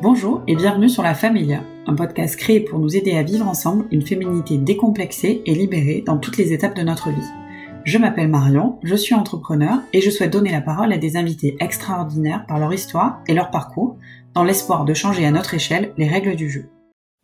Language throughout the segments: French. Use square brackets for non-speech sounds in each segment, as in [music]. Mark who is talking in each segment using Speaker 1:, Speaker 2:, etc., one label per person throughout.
Speaker 1: Bonjour et bienvenue sur La Familia, un podcast créé pour nous aider à vivre ensemble une féminité décomplexée et libérée dans toutes les étapes de notre vie. Je m'appelle Marion, je suis entrepreneur et je souhaite donner la parole à des invités extraordinaires par leur histoire et leur parcours, dans l'espoir de changer à notre échelle les règles du jeu.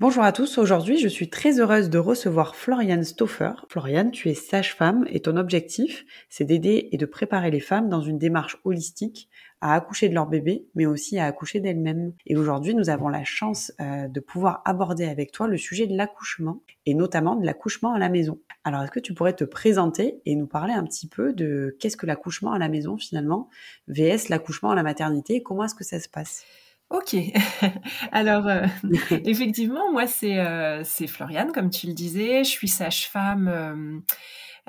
Speaker 1: Bonjour à tous, aujourd'hui je suis très heureuse de recevoir Floriane Stoffer. Floriane, tu es sage-femme et ton objectif, c'est d'aider et de préparer les femmes dans une démarche holistique à accoucher de leur bébé, mais aussi à accoucher d'elles-mêmes. Et aujourd'hui, nous avons la chance euh, de pouvoir aborder avec toi le sujet de l'accouchement, et notamment de l'accouchement à la maison. Alors, est-ce que tu pourrais te présenter et nous parler un petit peu de qu'est-ce que l'accouchement à la maison finalement, VS l'accouchement à la maternité, et comment est-ce que ça se passe?
Speaker 2: Ok. [laughs] Alors, euh, [laughs] effectivement, moi, c'est euh, c'est Floriane, comme tu le disais. Je suis sage-femme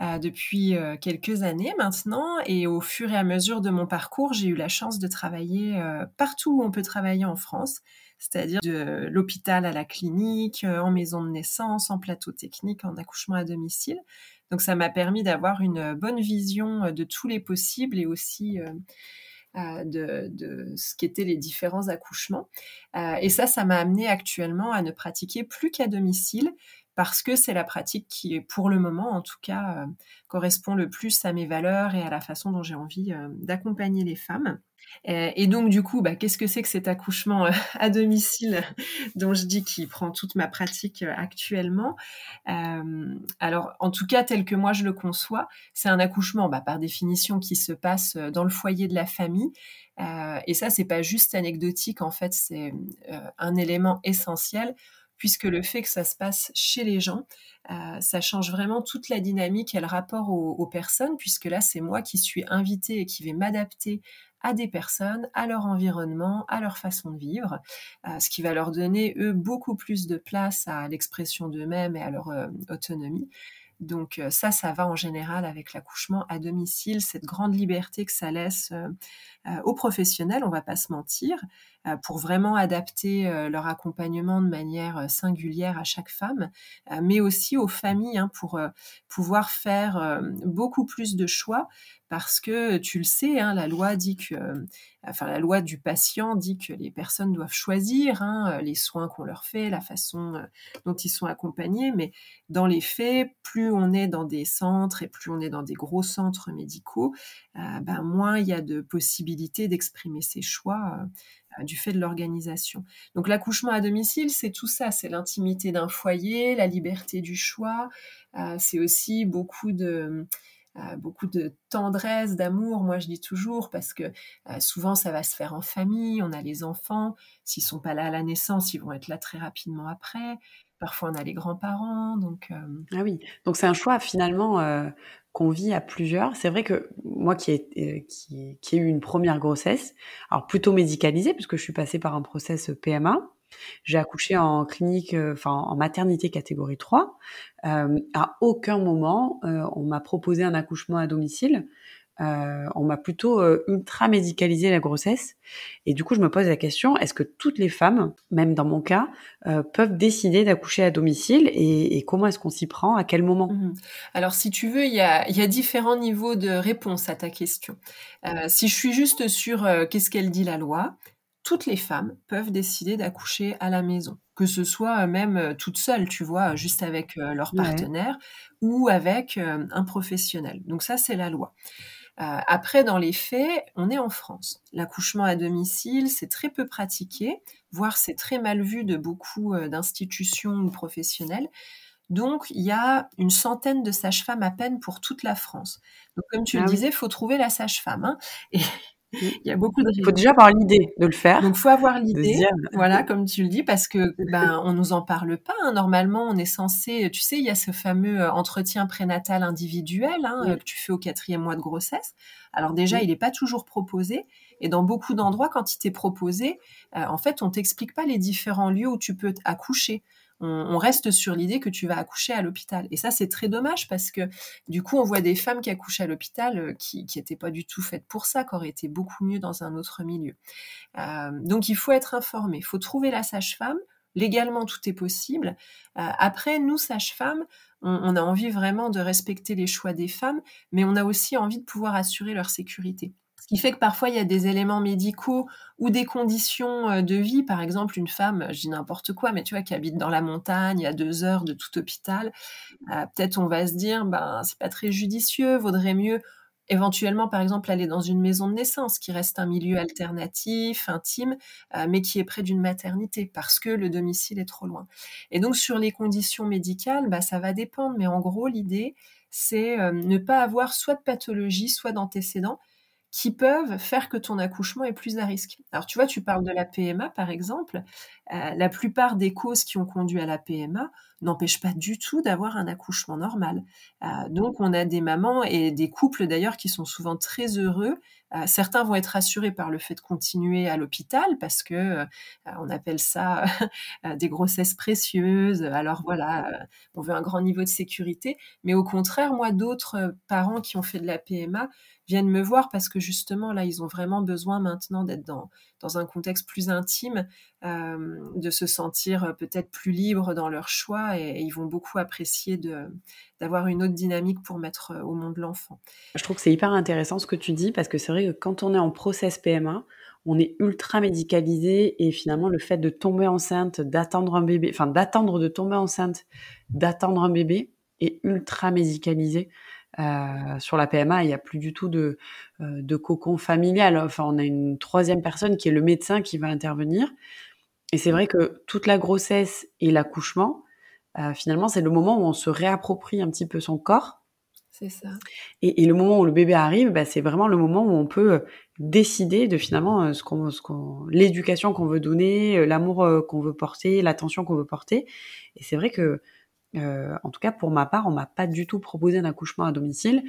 Speaker 2: euh, depuis euh, quelques années maintenant. Et au fur et à mesure de mon parcours, j'ai eu la chance de travailler euh, partout où on peut travailler en France, c'est-à-dire de l'hôpital à la clinique, en maison de naissance, en plateau technique, en accouchement à domicile. Donc ça m'a permis d'avoir une bonne vision de tous les possibles et aussi de, de, ce qu'étaient les différents accouchements. et ça, ça m'a amené actuellement à ne pratiquer plus qu'à domicile, parce que c'est la pratique qui, pour le moment en tout cas, euh, correspond le plus à mes valeurs et à la façon dont j'ai envie euh, d'accompagner les femmes. Et, donc du coup, bah, qu'est-ce que c'est que cet accouchement euh, [laughs] à domicile [laughs] dont je dis qu'il prend toute ma pratique actuellement? Alors, en tout cas, tel que moi je le conçois, c'est un accouchement, bah, par définition, qui se passe dans le foyer de la famille. et ça, c'est pas juste anecdotique, en fait, c'est un élément essentiel puisque le fait que ça se passe chez les gens, euh, ça change vraiment toute la dynamique et le rapport aux, personnes, puisque là, c'est moi qui suis invitée et qui vais m'adapter à des personnes, à leur environnement, à leur façon de vivre, euh, ce qui va leur donner, eux, beaucoup plus de place à l'expression d'eux-mêmes et à leur euh, autonomie. Donc ça, ça va en général avec l'accouchement à domicile, cette grande liberté que ça laisse aux professionnels, on va pas se mentir, pour vraiment adapter euh, leur accompagnement de manière euh, singulière à chaque femme, mais aussi aux familles hein, pour pouvoir faire beaucoup plus de choix. Parce que tu le sais, hein, la loi dit que, enfin la loi du patient dit que les personnes doivent choisir hein, les soins qu'on leur fait, la façon dont ils sont accompagnés, mais dans les faits, plus on est dans des centres et plus on est dans des gros centres médicaux, ben moins il y a de possibilités d'exprimer ses choix du fait de l'organisation. Donc l'accouchement à domicile, c'est tout ça, c'est l'intimité d'un foyer, la liberté du choix, euh, c'est aussi beaucoup de euh, beaucoup de tendresse, d'amour, moi je dis toujours, parce que euh, souvent ça va se faire en famille, on a les enfants, s'ils sont pas là à la naissance, ils vont être là très rapidement après. Parfois on a les grands-parents, donc.
Speaker 1: Ah oui, donc c'est un choix finalement qu'on vit à plusieurs. C'est vrai que moi qui ai, euh, qui, qui ai eu une première grossesse, alors plutôt médicalisée, puisque je suis passée par un process PMA, j'ai accouché en clinique, euh, enfin en maternité catégorie 3. Euh, à aucun moment, euh, on m'a proposé un accouchement à domicile. Euh, on m'a plutôt euh, ultra médicalisé la grossesse. Et du coup, je me pose la question, est-ce que toutes les femmes, même dans mon cas, euh, peuvent décider d'accoucher à domicile et, comment est-ce qu'on s'y prend À quel moment?
Speaker 2: Mmh Alors, si tu veux, il y a, y a, différents niveaux de réponse à ta question. si je suis juste sur qu'est-ce qu'elle dit la loi, toutes les femmes peuvent décider d'accoucher à la maison, que ce soit même toutes seules, tu vois, juste avec leur partenaire ou avec un professionnel. Donc ça, c'est la loi. Euh, après, dans les faits, on est en France. L'accouchement à domicile, c'est très peu pratiqué, voire c'est très mal vu de beaucoup euh, d'institutions ou professionnels. Donc, il y a une centaine de sages-femmes à peine pour toute la France. Donc, comme tu le ah disais, il faut trouver la sage-femme. Hein. Et
Speaker 1: il y a beaucoup de. Il faut déjà avoir l'idée de le faire.
Speaker 2: Donc, faut avoir l'idée. Voilà, comme tu le dis, parce que ben on nous en parle pas. Hein. Normalement, on est censé. Tu sais, il y a ce fameux euh, entretien prénatal individuel hein, que tu fais au quatrième mois de grossesse. Alors déjà, il n'est pas toujours proposé. Et dans beaucoup d'endroits, quand il t'est proposé, euh, en fait, on t'explique pas les différents lieux où tu peux accoucher on, reste sur l'idée que tu vas accoucher à l'hôpital. Et ça, c'est très dommage parce que du coup, on voit des femmes qui accouchent à l'hôpital euh, qui n'étaient pas du tout faites pour ça, qui auraient été beaucoup mieux dans un autre milieu. Euh, donc, il faut être informé, il faut trouver la sage-femme. Légalement, tout est possible. Euh, après, nous, sages-femmes, on, a envie vraiment de respecter les choix des femmes, mais on a aussi envie de pouvoir assurer leur sécurité. Ce qui fait que parfois il y a des éléments médicaux ou des conditions euh, de vie, par exemple une femme, je dis n'importe quoi, mais tu vois, qui habite dans la montagne à deux heures de tout hôpital, euh, peut-être on va se dire, ben c'est pas très judicieux, vaudrait mieux éventuellement, par exemple, aller dans une maison de naissance qui reste un milieu alternatif, intime, euh, mais qui est près d'une maternité parce que le domicile est trop loin. Et donc sur les conditions médicales, bah, ça va dépendre, mais en gros l'idée c'est ne pas avoir soit de pathologie, soit d'antécédents qui peuvent faire que ton accouchement est plus à risque. Alors tu vois, tu parles de la PMA par exemple. Euh, la plupart des causes qui ont conduit à la PMA n'empêchent pas du tout d'avoir un accouchement normal. Euh, donc on a des mamans et des couples d'ailleurs qui sont souvent très heureux. Euh, certains vont être rassurés par le fait de continuer à l'hôpital parce que on appelle ça [laughs] des grossesses précieuses. Alors voilà, on veut un grand niveau de sécurité. Mais au contraire, moi, d'autres parents qui ont fait de la PMA viennent me voir parce que justement là ils ont vraiment besoin maintenant d'être dans, dans un contexte plus intime, euh, de se sentir euh, peut-être plus libres dans leur choix et, ils vont beaucoup apprécier de, d'avoir une autre dynamique pour mettre euh, au monde l'enfant.
Speaker 1: Je trouve que c'est hyper intéressant ce que tu dis parce que c'est vrai que quand on est en process PMA, on est ultra médicalisé et finalement le fait de tomber enceinte, d'attendre un bébé, enfin d'attendre de tomber enceinte, d'attendre un bébé est ultra médicalisé. Euh, sur la PMA, il n'y a plus du tout de, euh, de cocon familial. Enfin, on a une troisième personne qui est le médecin qui va intervenir. Et c'est vrai que toute la grossesse et l'accouchement, euh, finalement, c'est le moment où on se réapproprie un petit peu son corps.
Speaker 2: C'est ça.
Speaker 1: Et, le moment où le bébé arrive, bah, c'est vraiment le moment où on peut décider de finalement ce qu'on, ce qu'on, l'éducation qu'on veut donner, l'amour qu'on veut porter, l'attention qu'on veut porter. Et c'est vrai que euh, en tout cas, pour ma part, on m'a pas du tout proposé un accouchement à domicile.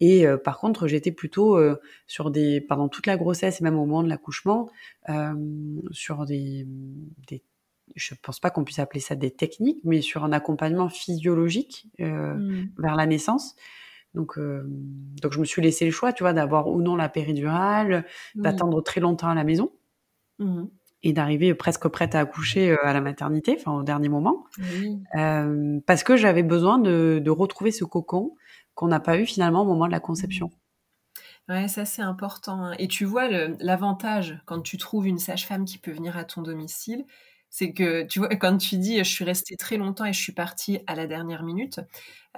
Speaker 1: Et euh, par contre, j'étais plutôt euh, sur des, pendant toute la grossesse et même au moment de l'accouchement, sur des, des, je pense pas qu'on puisse appeler ça des techniques, mais sur un accompagnement physiologique mmh. vers la naissance. Donc, donc je me suis laissé le choix, tu vois, d'avoir ou non la péridurale, d'attendre très longtemps à la maison. Mmh et d'arriver presque prête à accoucher euh, à la maternité, enfin au dernier moment, euh, parce que j'avais besoin de, de, retrouver ce cocon qu'on n'a pas eu finalement au moment de la conception.
Speaker 2: Ouais, ça c'est important. Hein. Et tu vois l'avantage quand tu trouves une sage-femme qui peut venir à ton domicile, c'est que tu vois quand tu dis je suis restée très longtemps et je suis partie à la dernière minute,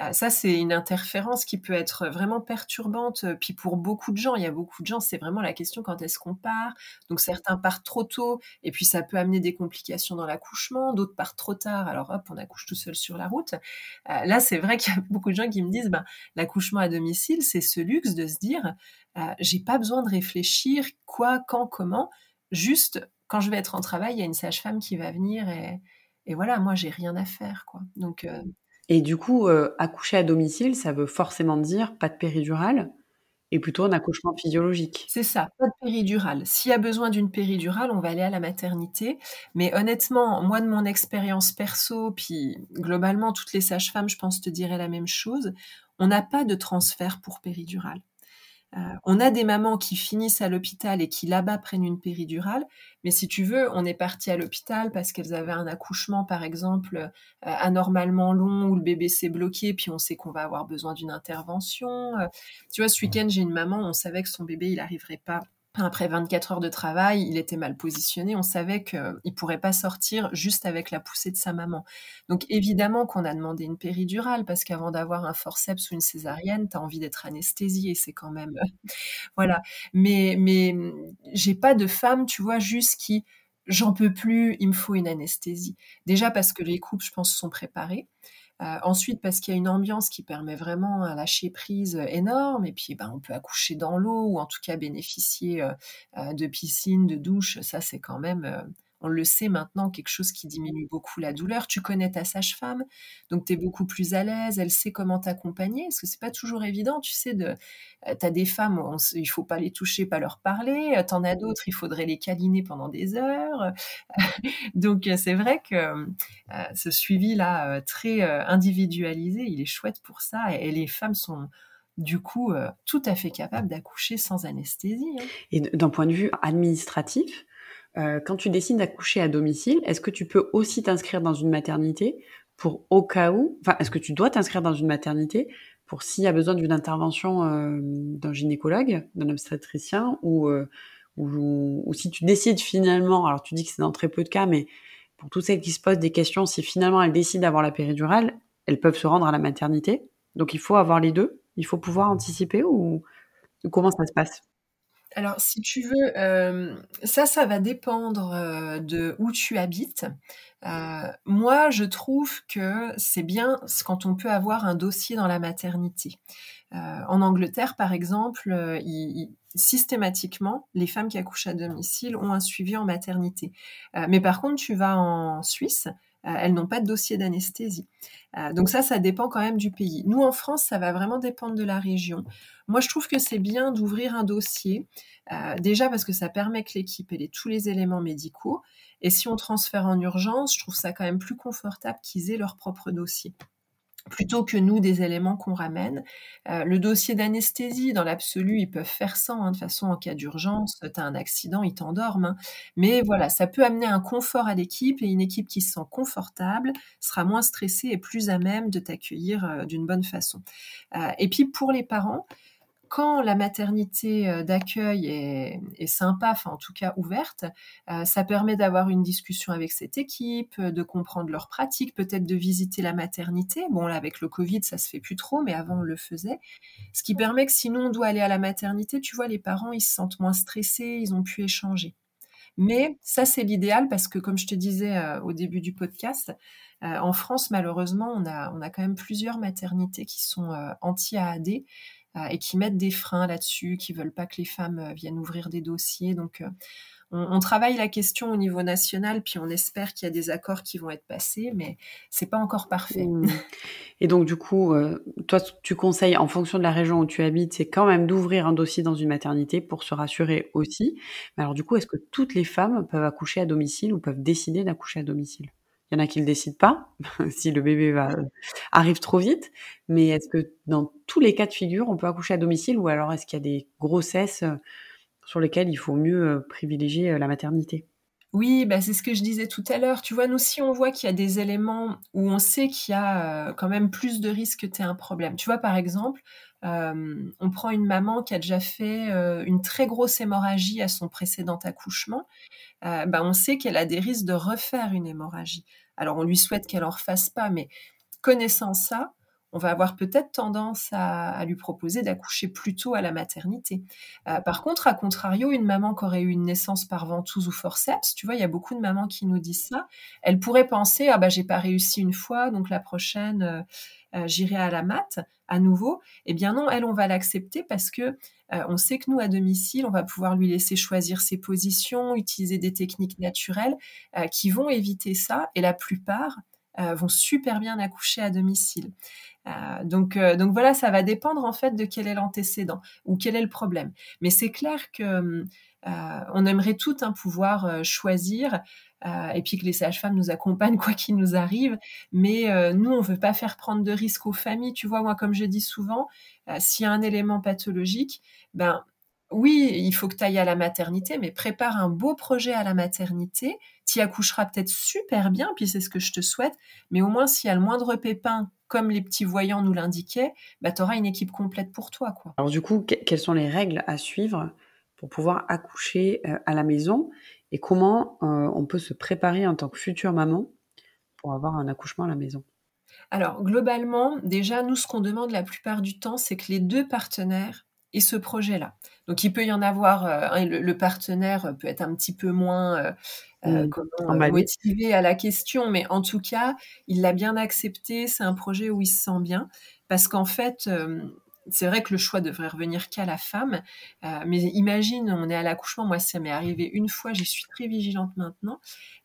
Speaker 2: euh, ça c'est une interférence qui peut être vraiment perturbante. Puis pour beaucoup de gens, il y a beaucoup de gens, c'est vraiment la question quand est-ce qu'on part? Donc certains partent trop tôt et puis ça peut amener des complications dans l'accouchement. D'autres partent trop tard, alors hop, on accouche tout seul sur la route. Euh, là, c'est vrai qu'il y a [laughs] beaucoup de gens qui me disent, ben, l'accouchement à domicile, c'est ce luxe de se dire, euh, j'ai pas besoin de réfléchir quoi, quand, comment. Juste quand je vais être en travail, il y a une sage-femme qui va venir et, et voilà, moi, j'ai rien à faire, quoi. Donc. Euh,
Speaker 1: et du coup, euh, accoucher à domicile, ça veut forcément dire pas de péridurale et plutôt un accouchement physiologique.
Speaker 2: C'est ça, pas de péridurale. S'il y a besoin d'une péridurale, on va aller à la maternité. Mais honnêtement, moi de mon expérience perso, puis globalement toutes les sages-femmes, je pense te diraient la même chose. On n'a pas de transfert pour péridurale. Euh, on a des mamans qui finissent à l'hôpital et qui là-bas prennent une péridurale, mais si tu veux, on est parti à l'hôpital parce qu'elles avaient un accouchement, par exemple, euh, anormalement long où le bébé s'est bloqué, puis on sait qu'on va avoir besoin d'une intervention. Euh, tu vois, ce week-end, j'ai une maman, on savait que son bébé, il n'arriverait pas après 24 heures de travail, il était mal positionné. On savait qu'il pourrait pas sortir juste avec la poussée de sa maman. Donc évidemment qu'on a demandé une péridurale parce qu'avant d'avoir un forceps ou une césarienne, tu as envie d'être anesthésié. C'est quand même... [laughs] voilà. Mais, mais j'ai pas de femme, tu vois, juste qui... J'en peux plus, il me faut une anesthésie. Déjà parce que les couples, je pense, sont préparés. Euh, ensuite, parce qu'il y a une ambiance qui permet vraiment un lâcher prise énorme, et puis ben, on peut accoucher dans l'eau ou en tout cas bénéficier euh, euh, de piscine, de douche. Ça, c'est quand même on le sait maintenant, quelque chose qui diminue beaucoup la douleur. Tu connais ta sage-femme, donc tu es beaucoup plus à l'aise, elle sait comment t'accompagner, parce que c'est pas toujours évident, tu sais, de, euh, as des femmes, il faut pas les toucher, pas leur parler, euh, tu en as d'autres, il faudrait les câliner pendant des heures. [laughs] donc euh, c'est vrai que ce suivi-là, très individualisé, il est chouette pour ça, et, les femmes sont du coup tout à fait capables d'accoucher sans anesthésie. Hein.
Speaker 1: Et d'un point de vue administratif, euh, quand tu décides d'accoucher à domicile, est-ce que tu peux aussi t'inscrire dans une maternité pour au cas où, enfin, est-ce que tu dois t'inscrire dans une maternité pour s'il y a besoin d'une intervention d'un gynécologue, d'un obstétricien, ou, ou, ou, si tu décides finalement, alors tu dis que c'est dans très peu de cas, mais pour toutes celles qui se posent des questions, si finalement elles décident d'avoir la péridurale, elles peuvent se rendre à la maternité. Donc il faut avoir les deux. Il faut pouvoir anticiper ou, comment ça se passe?
Speaker 2: Alors, si tu veux, euh, ça, ça va dépendre euh, de où tu habites. Euh, moi, je trouve que c'est bien quand on peut avoir un dossier dans la maternité. en Angleterre, par exemple, systématiquement, les femmes qui accouchent à domicile ont un suivi en maternité. mais par contre, tu vas en Suisse, elles n'ont pas de dossier d'anesthésie. Donc ça, ça dépend quand même du pays. Nous, en France, ça va vraiment dépendre de la région. Moi, je trouve que c'est bien d'ouvrir un dossier, déjà parce que ça permet que l'équipe ait tous les éléments médicaux. Et si on transfère en urgence, je trouve ça quand même plus confortable qu'ils aient leur propre dossier plutôt que nous des éléments qu'on ramène. Euh, le dossier d'anesthésie, dans l'absolu, ils peuvent faire ça. Hein, de façon, en cas d'urgence, tu as un accident, ils t'endorment. Hein. Mais voilà, ça peut amener un confort à l'équipe et une équipe qui se sent confortable sera moins stressée et plus à même de t'accueillir euh, d'une bonne façon. Euh, et puis pour les parents, quand la maternité euh, d'accueil est, sympa, enfin en tout cas ouverte, euh, ça permet d'avoir une discussion avec cette équipe, euh, de comprendre leurs pratiques, peut-être de visiter la maternité. Bon là avec le Covid ça se fait plus trop, mais avant on le faisait. Ce qui permet que sinon on doit aller à la maternité, tu vois les parents ils se sentent moins stressés, ils ont pu échanger. Mais ça, c'est l'idéal parce que, comme je te disais au début du podcast, en France, malheureusement, on a, quand même plusieurs maternités qui sont anti-AAD et qui mettent des freins là-dessus, qui veulent pas que les femmes euh, viennent ouvrir des dossiers. Donc, euh, on, travaille la question au niveau national, puis on espère qu'il y a des accords qui vont être passés, mais c'est pas encore parfait. Mmh.
Speaker 1: Et donc, du coup, toi, tu conseilles, en fonction de la région où tu habites, c'est quand même d'ouvrir un dossier dans une maternité pour se rassurer aussi. Mais alors, du coup, est-ce que toutes les femmes peuvent accoucher à domicile ou peuvent décider d'accoucher à domicile? Il y en a qui le décident pas, [laughs] si le bébé va, arrive trop vite. Mais est-ce que dans tous les cas de figure, on peut accoucher à domicile ou alors est-ce qu'il y a des grossesses euh, sur lesquelles il faut mieux euh, privilégier euh, la maternité?
Speaker 2: Oui, bah c'est ce que je disais tout à l'heure. Tu vois, nous, si on voit qu'il y a des éléments où on sait qu'il y a quand même plus de risques que tu un problème. Tu vois, par exemple, on prend une maman qui a déjà fait une très grosse hémorragie à son précédent accouchement. bah, on sait qu'elle a des risques de refaire une hémorragie. Alors, on lui souhaite qu'elle en refasse pas, mais connaissant ça, on va avoir peut-être tendance à, lui proposer d'accoucher plus tôt à la maternité. Euh, par contre, à contrario, une maman qui aurait eu une naissance par ventouse ou forceps, tu vois, il y a beaucoup de mamans qui nous disent ça, elle pourrait penser ah bah j'ai pas réussi une fois, donc la prochaine euh, euh, j'irai à la mat à nouveau. Eh bien non, elle on va l'accepter parce que on sait que nous à domicile, on va pouvoir lui laisser choisir ses positions, utiliser des techniques naturelles qui vont éviter ça, et la plupart vont super bien accoucher à domicile. Euh, donc, euh, donc voilà, ça va dépendre en fait de quel est l'antécédent ou quel est le problème. Mais c'est clair que euh, on aimerait tout un pouvoir choisir et puis que les sages-femmes nous accompagnent quoi qu'il nous arrive. Mais nous, on veut pas faire prendre de risques aux familles. Tu vois, moi, comme je dis souvent, s'il y a un élément pathologique, ben oui, il faut que tu ailles à la maternité, mais prépare un beau projet à la maternité. Tu accoucheras peut-être super bien, puis c'est ce que je te souhaite, mais au moins s'il y a le moindre pépin, comme les petits voyants nous l'indiquaient, bah, tu auras une équipe complète pour toi. Quoi.
Speaker 1: Alors du coup, quelles sont les règles à suivre pour pouvoir accoucher euh, à la maison et comment euh, on peut se préparer en tant que future maman pour avoir un accouchement à la maison?
Speaker 2: Alors, globalement, déjà, nous, ce qu'on demande la plupart du temps, c'est que les deux partenaires et ce projet-là. Donc il peut y en avoir, euh, le, partenaire peut être un petit peu moins euh, euh, mmh. motivé à la question, mais en tout cas, il l'a bien accepté, c'est un projet où il se sent bien, parce qu'en fait, c'est vrai que le choix devrait revenir qu'à la femme, euh, mais imagine, on est à l'accouchement, moi ça m'est arrivé une fois, j'y suis très vigilante maintenant,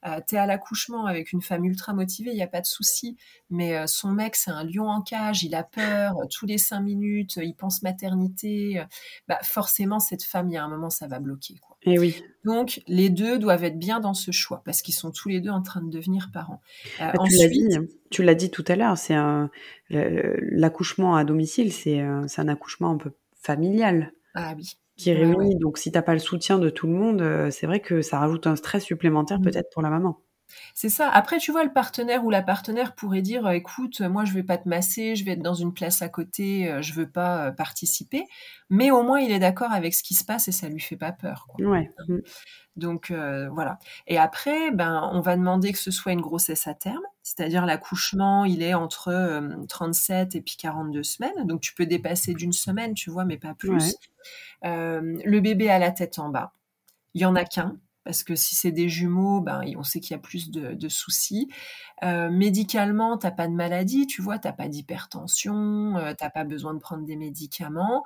Speaker 2: euh, tu es à l'accouchement avec une femme ultra motivée, il n'y a pas de souci, mais euh, son mec c'est un lion en cage, il a peur, tous les cinq minutes, il pense maternité, bah forcément cette femme, il y a un moment ça va bloquer.
Speaker 1: Et oui.
Speaker 2: Donc les deux doivent être bien dans ce choix, parce qu'ils sont tous les deux en train de devenir parents.
Speaker 1: Bah, ensuite, tu l'as dit tout à l'heure, c'est un l'accouchement à domicile, c'est un accouchement un peu familial.
Speaker 2: Ah oui.
Speaker 1: Qui réunit. Donc si t'as pas le soutien de tout le monde, euh, c'est vrai que ça rajoute un stress supplémentaire mmh. peut-être pour la maman.
Speaker 2: C'est ça. Après, tu vois, le partenaire ou la partenaire pourrait dire, écoute, moi, je vais pas te masser, je vais être dans une place à côté, je veux pas participer. Mais au moins, il est d'accord avec ce qui se passe et ça lui fait pas peur. Quoi.
Speaker 1: Ouais. Mmh.
Speaker 2: Donc voilà. Et après, ben, on va demander que ce soit une grossesse à terme, c'est-à-dire l'accouchement, il est entre 37 et puis 42 semaines. Donc tu peux dépasser d'une semaine, tu vois, mais pas plus. le bébé a la tête en bas. Il y en a qu'un parce que si c'est des jumeaux, ben, on sait qu'il y a plus de, soucis. Euh, médicalement, t'as pas de maladie, tu vois, t'as pas d'hypertension, euh, t'as pas besoin de prendre des médicaments.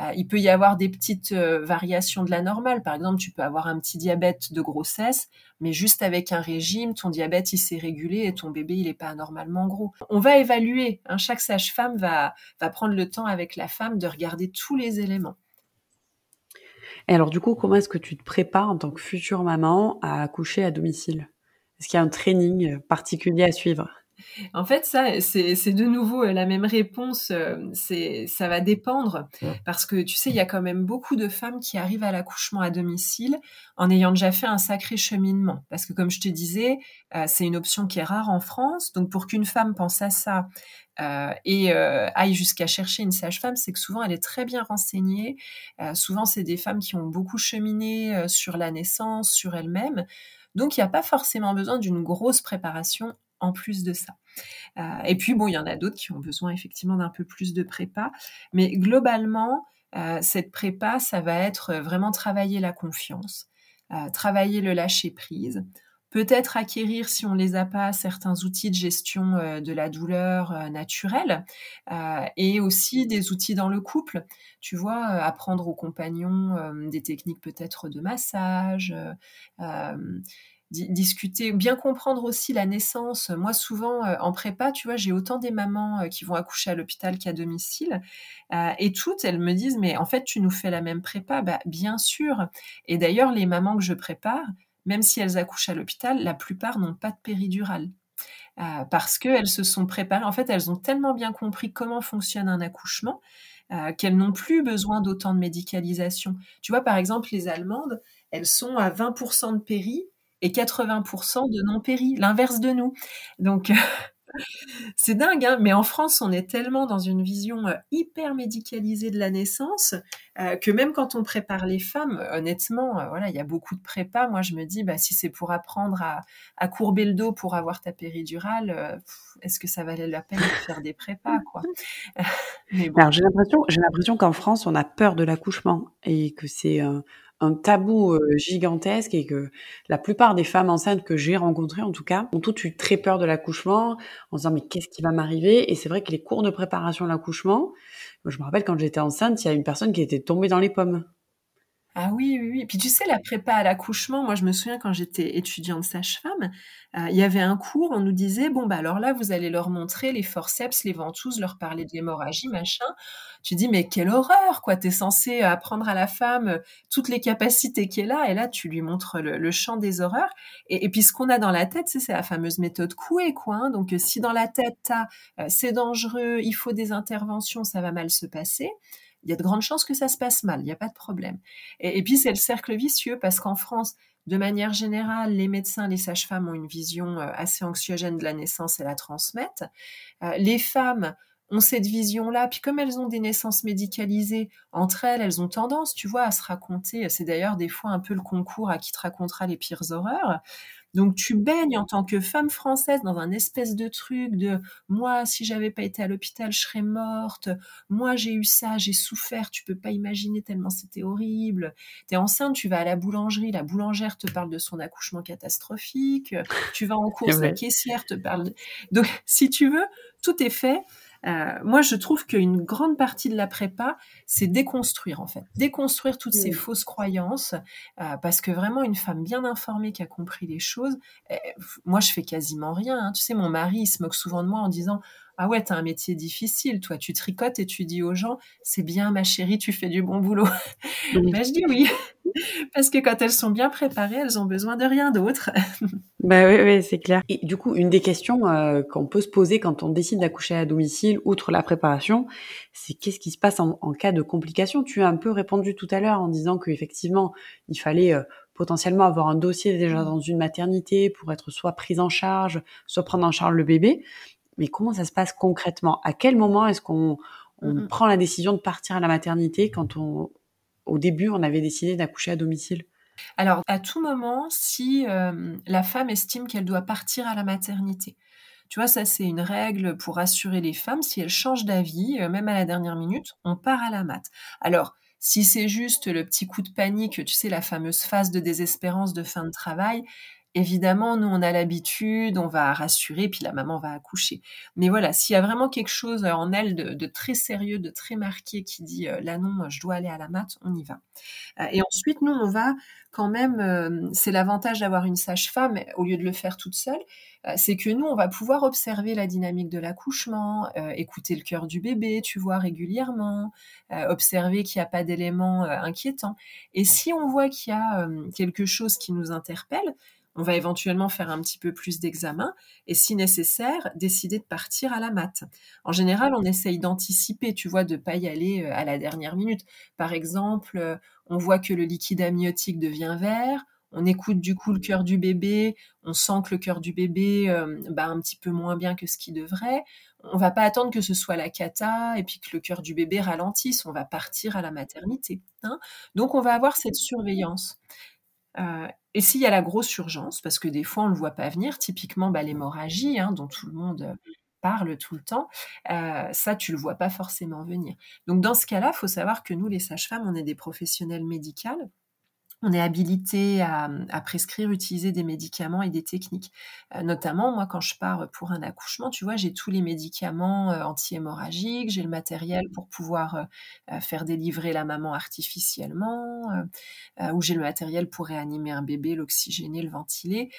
Speaker 2: Euh, il peut y avoir des petites variations de la normale. Par exemple, tu peux avoir un petit diabète de grossesse, mais juste avec un régime, ton diabète il s'est régulé et ton bébé il est pas anormalement gros. On va évaluer. Hein, chaque sage-femme va va prendre le temps avec la femme de regarder tous les éléments.
Speaker 1: Et alors, du coup, comment est-ce que tu te prépares en tant que future maman à accoucher à domicile? Est-ce qu'il y a un training particulier à suivre?
Speaker 2: En fait, ça, c'est de nouveau euh, la même réponse. Euh, c'est, ça va dépendre parce que tu sais, il y a quand même beaucoup de femmes qui arrivent à l'accouchement à domicile en ayant déjà fait un sacré cheminement. Parce que comme je te disais, euh, c'est une option qui est rare en France. Donc pour qu'une femme pense à ça et aille jusqu'à chercher une sage-femme, c'est que souvent elle est très bien renseignée. souvent, c'est des femmes qui ont beaucoup cheminé sur la naissance, sur elles-mêmes. Donc, il n'y a pas forcément besoin d'une grosse préparation en plus de ça. Euh, et puis, bon, il y en a d'autres qui ont besoin effectivement d'un peu plus de prépa. Mais globalement, euh, cette prépa, ça va être vraiment travailler la confiance, euh, travailler le lâcher-prise, peut-être acquérir, si on les a pas, certains outils de gestion de la douleur naturelle et aussi des outils dans le couple. Tu vois, apprendre aux compagnons des techniques peut-être de massage, discuter, bien comprendre aussi la naissance. Moi, souvent, euh, en prépa, tu vois, j'ai autant des mamans euh, qui vont accoucher à l'hôpital qu'à domicile. Euh, et toutes, elles me disent, mais en fait, tu nous fais la même prépa? Bah, bien sûr. Et d'ailleurs, les mamans que je prépare, même si elles accouchent à l'hôpital, la plupart n'ont pas de péridurale. parce qu'elles se sont préparées. En fait, elles ont tellement bien compris comment fonctionne un accouchement qu'elles n'ont plus besoin d'autant de médicalisation. Tu vois, par exemple, les Allemandes, elles sont à 20% de péri et 80% de non-péri, l'inverse de nous. Donc, [laughs] c'est dingue, hein mais en France, on est tellement dans une vision euh, hyper médicalisée de la naissance euh, que même quand on prépare les femmes, honnêtement, euh, voilà, il y a beaucoup de prépa. Moi, je me dis, bah, si c'est pour apprendre à, courber le dos pour avoir ta péridurale, est-ce que ça valait la peine de faire des prépas, [laughs] quoi? [laughs]
Speaker 1: J'ai l'impression, j'ai l'impression qu'en France, on a peur de l'accouchement et que c'est un tabou gigantesque et que la plupart des femmes enceintes que j'ai rencontrées, en tout cas, ont toutes eu très peur de l'accouchement, en se disant mais qu'est-ce qui va m'arriver? Et c'est vrai que les cours de préparation à l'accouchement, je me rappelle quand j'étais enceinte, il y a une personne qui était tombée dans les pommes.
Speaker 2: Ah oui, oui, oui. Puis tu sais, la prépa à l'accouchement, moi je me souviens quand j'étais étudiante sage-femme, euh, il y avait un cours, on nous disait, bon, bah alors là, vous allez leur montrer les forceps, les ventouses, leur parler de l'hémorragie, machin. Tu dis, mais quelle horreur, quoi. T'es censé apprendre à la femme euh, toutes les capacités qu'elle a, et là, tu lui montres le, champ des horreurs. Et, puis ce qu'on a dans la tête, c'est la fameuse méthode couée, quoi. Hein. Donc si dans la tête, t'as, euh, c'est dangereux, il faut des interventions, ça va mal se passer il y a de grandes chances que ça se passe mal, il n'y a pas de problème. Et, puis c'est le cercle vicieux parce qu'en France, de manière générale, les médecins, les sages-femmes ont une vision euh, assez anxiogène de la naissance et la transmettent. Euh, les femmes ont cette vision-là, puis comme elles ont des naissances médicalisées entre elles, elles ont tendance, tu vois, à se raconter. C'est d'ailleurs des fois un peu le concours à qui te racontera les pires horreurs. Donc tu baignes en tant que femme française dans un espèce de truc de moi si j'avais pas été à l'hôpital je serais morte, moi j'ai eu ça, j'ai souffert, tu peux pas imaginer tellement c'était horrible. Tu es enceinte, tu vas à la boulangerie, la boulangère te parle de son accouchement catastrophique, tu vas en [laughs] course, la caissière te parle de... Donc si tu veux, tout est fait euh, moi, je trouve qu'une grande partie de la prépa, c'est déconstruire en fait, déconstruire toutes ces fausses croyances, euh, parce que vraiment une femme bien informée qui a compris les choses, eh, moi je fais quasiment rien. Hein. Tu sais, mon mari il se moque souvent de moi en disant ah ouais, t'as un métier difficile, toi, tu tricotes et tu dis aux gens, c'est bien, ma chérie, tu fais du bon boulot. [laughs] Ben, je dis oui, [laughs] parce que quand elles sont bien préparées, elles ont besoin de rien d'autre. [laughs]
Speaker 1: bah oui, oui c'est clair. Et du coup, une des questions euh, qu'on peut se poser quand on décide d'accoucher à domicile, outre la préparation, c'est qu'est-ce qui se passe en, cas de complications Tu as un peu répondu tout à l'heure en disant qu'effectivement, il fallait euh, potentiellement avoir un dossier déjà dans une maternité pour être soit prise en charge, soit prendre en charge le bébé. Mais comment ça se passe concrètement? À quel moment est-ce qu'on on prend la décision de partir à la maternité quand on, au début, on avait décidé d'accoucher à domicile?
Speaker 2: Alors, à tout moment, si euh, la femme estime qu'elle doit partir à la maternité. Tu vois, ça, c'est une règle pour assurer les femmes. Si elles changent d'avis, euh, même à la dernière minute, on part à la mat. Alors, si c'est juste le petit coup de panique, tu sais, la fameuse phase de désespérance de fin de travail, Évidemment, nous, on a l'habitude, on va rassurer, puis la maman va accoucher. Mais voilà, s'il y a vraiment quelque chose en elle de, très sérieux, de très marqué, qui dit euh, là non, je dois aller à la mat, on y va. Euh, et ensuite, nous, on va quand même, euh, c'est l'avantage d'avoir une sage-femme au lieu de le faire toute seule, c'est que nous, on va pouvoir observer la dynamique de l'accouchement, écouter le cœur du bébé, tu vois, régulièrement, observer qu'il n'y a pas d'éléments inquiétants. Et si on voit qu'il y a quelque chose qui nous interpelle, on va éventuellement faire un petit peu plus d'examen et si nécessaire, décider de partir à la mat. En général, on essaye d'anticiper, tu vois, de pas y aller euh, à la dernière minute. Par exemple, euh, on voit que le liquide amniotique devient vert, on écoute du coup le cœur du bébé, on sent que le cœur du bébé euh, bat un petit peu moins bien que ce qu'il devrait. On va pas attendre que ce soit la cata et puis que le cœur du bébé ralentisse. On va partir à la maternité. Hein. Donc on va avoir cette surveillance. Euh, et s'il y a la grosse urgence, parce que des fois on ne le voit pas venir, typiquement bah, l'hémorragie, hein, dont tout le monde euh, parle tout le temps, euh, ça tu le vois pas forcément venir. Donc dans ce cas-là, il faut savoir que nous, les sages-femmes, on est des professionnels médicaux on est habilité à, prescrire, utiliser des médicaments et des techniques. Euh, notamment, moi, quand je pars pour un accouchement, tu vois, j'ai tous les médicaments euh, anti-hémorragiques, j'ai le matériel pour pouvoir euh, faire délivrer la maman artificiellement, ou j'ai le matériel pour réanimer un bébé, l'oxygéner, le ventiler.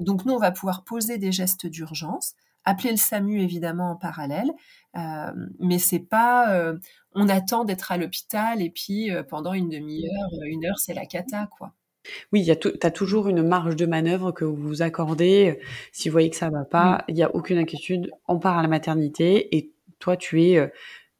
Speaker 2: donc, nous, on va pouvoir poser des gestes d'urgence appeler le SAMU évidemment en parallèle, euh, mais c'est pas euh, on attend d'être à l'hôpital et puis euh, pendant une demi-heure, une heure, c'est la cata quoi.
Speaker 1: Oui, tu as toujours une marge de manœuvre que vous vous accordez. Si vous voyez que ça va pas, il n'y a aucune inquiétude, on part à la maternité et toi, tu es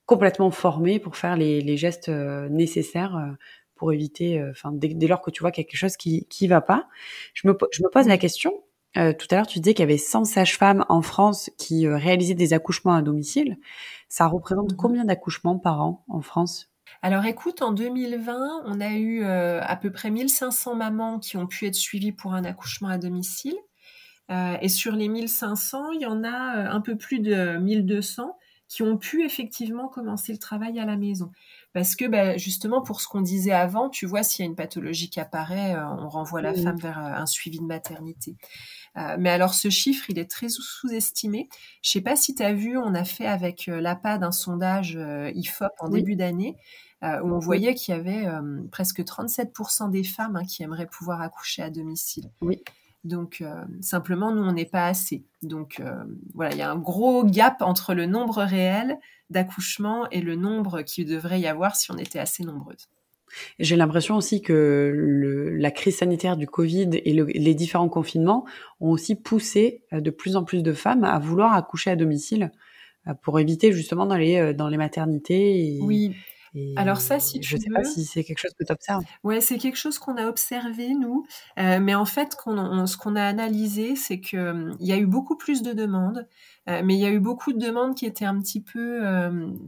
Speaker 1: complètement formé pour faire les, gestes nécessaires pour éviter, enfin, dès, lors que tu vois quelque chose qui qui va pas. Je me, je me pose la question, euh, tout à l'heure, tu disais qu'il y avait 100 sages-femmes en France qui euh, réalisaient des accouchements à domicile. Ça représente mhm. combien d'accouchements par an en France?
Speaker 2: Alors écoute, en 2020, on a eu euh, à peu près 1500 mamans qui ont pu être suivies pour un accouchement à domicile. et sur les 1500, il y en a un peu plus de 1200 qui ont pu effectivement commencer le travail à la maison. Parce que bah, justement, pour ce qu'on disait avant, tu vois, s'il y a une pathologie qui apparaît, on renvoie la femme vers un suivi de maternité. Euh, mais alors ce chiffre, il est très sous-estimé. Je sais pas si tu as vu, on a fait avec euh, l'APA d'un sondage euh, IFOP en début d'année où on voyait qu'il y avait presque 37% des femmes hein, qui aimeraient pouvoir accoucher à domicile.
Speaker 1: Oui.
Speaker 2: Donc simplement, nous, on n'est pas assez. Donc voilà, il y a un gros gap entre le nombre réel d'accouchements et le nombre qu'il devrait y avoir si on était assez nombreuses.
Speaker 1: J'ai l'impression aussi que le, la crise sanitaire du Covid et les différents confinements ont aussi poussé euh, de plus en plus de femmes à vouloir accoucher à domicile euh, pour éviter justement dans les, euh, dans les maternités.
Speaker 2: oui. Alors ça, si
Speaker 1: je
Speaker 2: ne
Speaker 1: sais pas si c'est quelque chose que tu observes.
Speaker 2: Ouais, c'est quelque chose qu'on a observé nous, mais en fait, ce qu'on a analysé, c'est que il y a eu beaucoup plus de demandes, mais il y a eu beaucoup de demandes qui étaient un petit peu,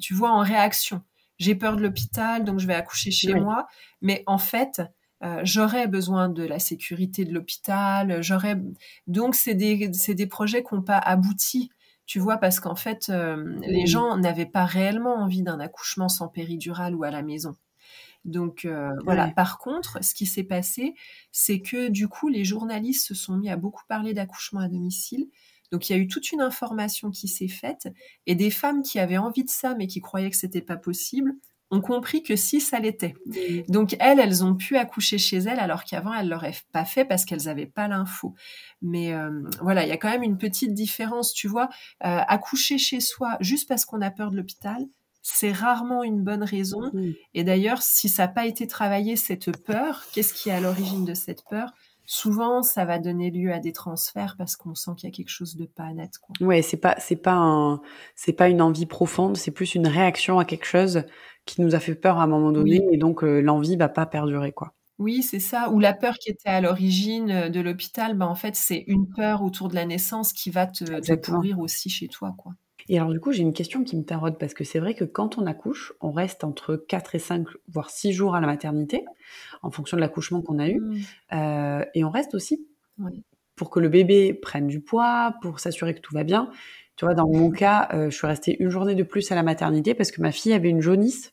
Speaker 2: tu vois, en réaction j'ai peur de l'hôpital, donc je vais accoucher chez moi. Mais en fait, euh, j'aurais besoin de la sécurité de l'hôpital. J'aurais donc c'est des c'est des projets qui n'ont pas abouti. Tu vois, parce qu'en fait, euh, les gens n'avaient pas réellement envie d'un accouchement sans péridurale ou à la maison. Donc euh, voilà. Par contre, ce qui s'est passé, c'est que du coup, les journalistes se sont mis à beaucoup parler d'accouchement à domicile donc il y a eu toute une information qui s'est faite et des femmes qui avaient envie de ça mais qui croyaient que c'était pas possible ont compris que si ça l'était. Donc elles, elles ont pu accoucher chez elles alors qu'avant elles l'auraient pas fait parce qu'elles n'avaient pas l'info. Mais euh, voilà, il y a quand même une petite différence, tu vois. Euh, accoucher chez soi juste parce qu'on a peur de l'hôpital, c'est rarement une bonne raison. Et d'ailleurs, si ça n'a pas été travaillé cette peur, qu'est-ce qui est à l'origine de cette peur? Souvent ça va donner lieu à des transferts parce qu'on sent qu'il y a quelque chose de pas net quoi.
Speaker 1: Ouais, c'est pas c'est pas un c'est pas une envie profonde, c'est plus une réaction à quelque chose qui nous a fait peur à un moment donné et donc euh, l'envie va pas perdurer quoi.
Speaker 2: Oui, c'est ça. Ou la peur qui était à l'origine de l'hôpital, ben, en fait, c'est une peur autour de la naissance qui va te, te pourrir aussi chez toi, quoi.
Speaker 1: Et alors du coup, j'ai une question qui me taraude parce que c'est vrai que quand on accouche, on reste entre 4 et 5, voire 6 jours à la maternité, en fonction de l'accouchement qu'on a eu. Mmh. Euh, et on reste aussi pour que le bébé prenne du poids, pour s'assurer que tout va bien. Tu vois, dans mon cas, euh, je suis restée une journée de plus à la maternité parce que ma fille avait une jaunisse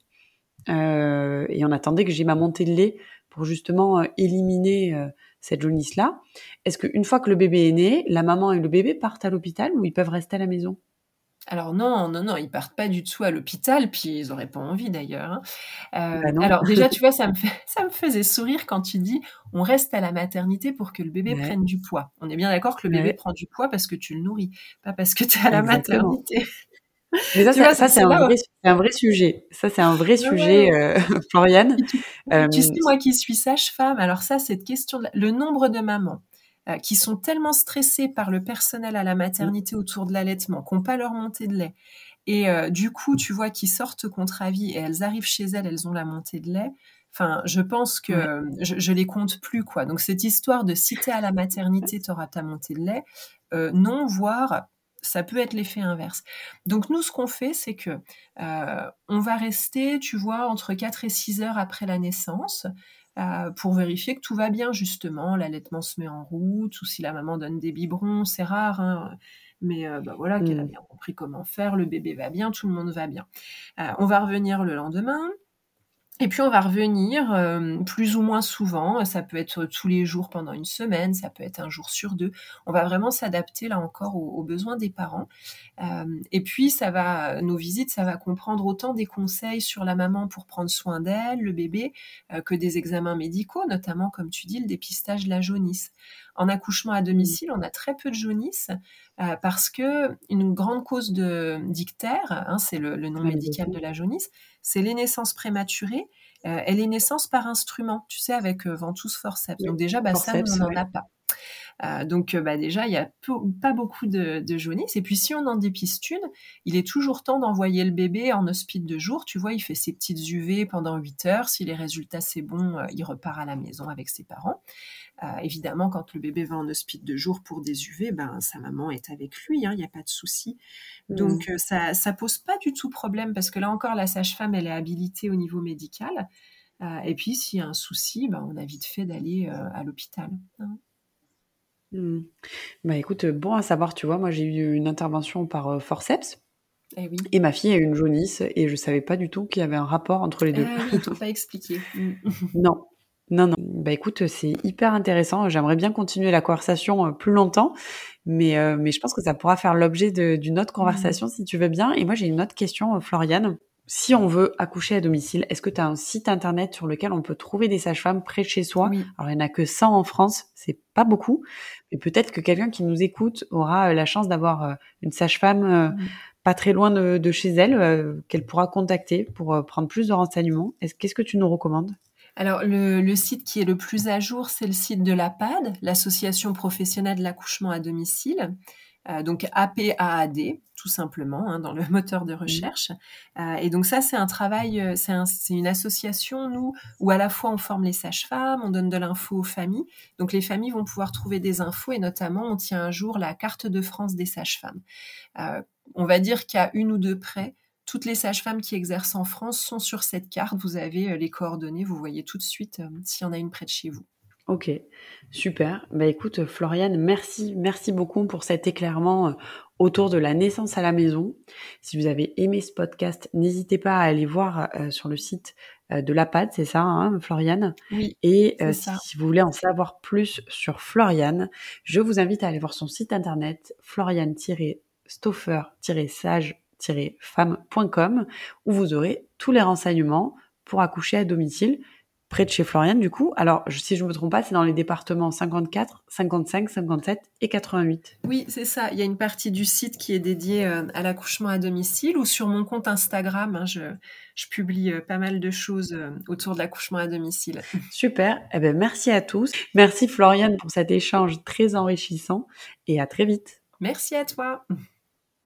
Speaker 1: euh, et on attendait que j'ai ma montée de lait pour justement éliminer cette jaunisse-là. Est-ce qu'une fois que le bébé est né, la maman et le bébé partent à l'hôpital ou ils peuvent rester à la maison?
Speaker 2: Alors non, non, non, ils partent pas du tout à l'hôpital, puis ils auraient pas envie d'ailleurs. Hein. Euh, bah alors déjà, tu [laughs] vois, ça me, fait, ça me faisait sourire quand tu dis on reste à la maternité pour que le bébé prenne du poids. On est bien d'accord que le bébé prend du poids parce que tu le nourris, pas parce que tu es à la maternité.
Speaker 1: Mais ça, ça, c'est un, vrai, sujet. Ça, c'est un vrai sujet, euh, [laughs] Floriane.
Speaker 2: Tu, euh, tu, sais, moi qui suis sage-femme, alors ça, cette question, le nombre de mamans euh, qui sont tellement stressés par le personnel à la maternité autour de l'allaitement, qui n'ont pas leur montée de lait. Et euh, du coup, tu vois qu'ils sortent contre avis et elles arrivent chez elles, elles ont la montée de lait. Enfin, je pense que je, je, les compte plus, quoi. Donc, cette histoire de si t'es à la maternité, tu auras ta montée de lait, euh, non, voire ça peut être l'effet inverse. Donc nous, ce qu'on fait, c'est que euh, on va rester, tu vois, entre 4 et 6 heures après la naissance. Euh, pour vérifier que tout va bien, justement. L'allaitement se met en route, ou si la maman donne des biberons, c'est rare, hein, mais euh, bah voilà, qu'elle a mmh. bien compris comment faire, le bébé va bien, tout le monde va bien. Euh, on va revenir le lendemain. Et puis on va revenir euh, plus ou moins souvent, ça peut être tous les jours pendant une semaine, ça peut être un jour sur deux. On va vraiment s'adapter là encore aux, besoins des parents. Euh, et puis ça va, nos visites, ça va comprendre autant des conseils sur la maman pour prendre soin d'elle, le bébé, euh, que des examens médicaux, notamment comme tu dis le dépistage de la jaunisse. En accouchement à domicile, on a très peu de jaunisse parce que une grande cause de dictère, hein, c'est le, le, nom médical de la jaunisse, c'est les naissances prématurées euh, et les naissances par instrument, tu sais, avec euh, ventouse forceps. Donc déjà, bah, ça, on n'en a pas. Euh, donc bah, déjà, il n'y a pas beaucoup de, de jaunisse. Et puis si on en dépiste une, il est toujours temps d'envoyer le bébé en hospice de jour. Tu vois, il fait ses petites UV pendant 8 heures. Si les résultats c'est bon, il repart à la maison avec ses parents. Euh, évidemment, quand le bébé va en hospice de jour pour des UV, ben, sa maman est avec lui, hein, il n'y a pas de souci. Mmh. Donc, euh, ça ne pose pas du tout problème parce que là encore, la sage-femme, elle est habilitée au niveau médical. Euh, et puis, s'il y a un souci, ben, on a vite fait d'aller à l'hôpital. Hein.
Speaker 1: Mmh. Bah écoute, bon à savoir, tu vois, moi j'ai eu une intervention par forceps.
Speaker 2: Eh oui.
Speaker 1: Et ma fille a eu une jaunisse et je savais pas du tout qu'il y avait un rapport entre les deux.
Speaker 2: Ah oui, [laughs] pas expliqué. Mmh.
Speaker 1: non, non, non. Bah écoute, c'est hyper intéressant. J'aimerais bien continuer la conversation euh, plus longtemps, mais, euh, mais je pense que ça pourra faire l'objet d'une autre conversation si tu veux bien. Et moi, j'ai une autre question, euh, Floriane. Si on veut accoucher à domicile, est-ce que tu as un site internet sur lequel on peut trouver des sages-femmes près de chez soi? Alors, il n'y en a que 100 en France, c'est pas beaucoup, mais peut-être que quelqu'un qui nous écoute aura la chance d'avoir une sage-femme pas très loin de, de chez elle, qu'elle pourra contacter pour prendre plus de renseignements. Qu'est-ce que tu nous recommandes?
Speaker 2: Alors, le, site qui est le plus à jour, c'est le site de l'APAD, l'Association professionnelle de l'accouchement à domicile. Euh, donc APAAD, tout simplement, hein, dans le [laughs] moteur de recherche. Euh, et donc ça, c'est un travail, euh, c'est une association, nous, où à la fois on forme les sages-femmes, on donne de l'info aux familles. Donc les familles vont pouvoir trouver des infos et notamment, on tient un jour la carte de France des sages-femmes. on va dire a une ou deux près toutes les sages-femmes qui exercent en France sont sur cette carte. Vous avez euh, les coordonnées, vous voyez tout de suite euh, s'il y en a une près de chez vous.
Speaker 1: Ok, super. Bah écoute, Floriane, merci, merci beaucoup pour cet éclairement euh, autour de la naissance à la maison. Si vous avez aimé ce podcast, n'hésitez pas à aller voir sur le site de l'APAD, c'est ça, hein, Floriane?
Speaker 2: Oui.
Speaker 1: Et si vous voulez en savoir plus sur Floriane, je vous invite à aller voir son site internet floriane-stoffer-sage femme.com où vous aurez tous les renseignements pour accoucher à domicile près de chez Floriane du coup. Alors, si je ne me trompe pas, c'est dans les départements 54, 55, 57 et 88.
Speaker 2: Oui, c'est ça. Il y a une partie du site qui est dédiée à l'accouchement à domicile ou sur mon compte Instagram, je, publie pas mal de choses autour de l'accouchement à domicile.
Speaker 1: Super. Eh merci à tous. Merci Floriane pour cet échange très enrichissant et à très vite.
Speaker 2: Merci à toi.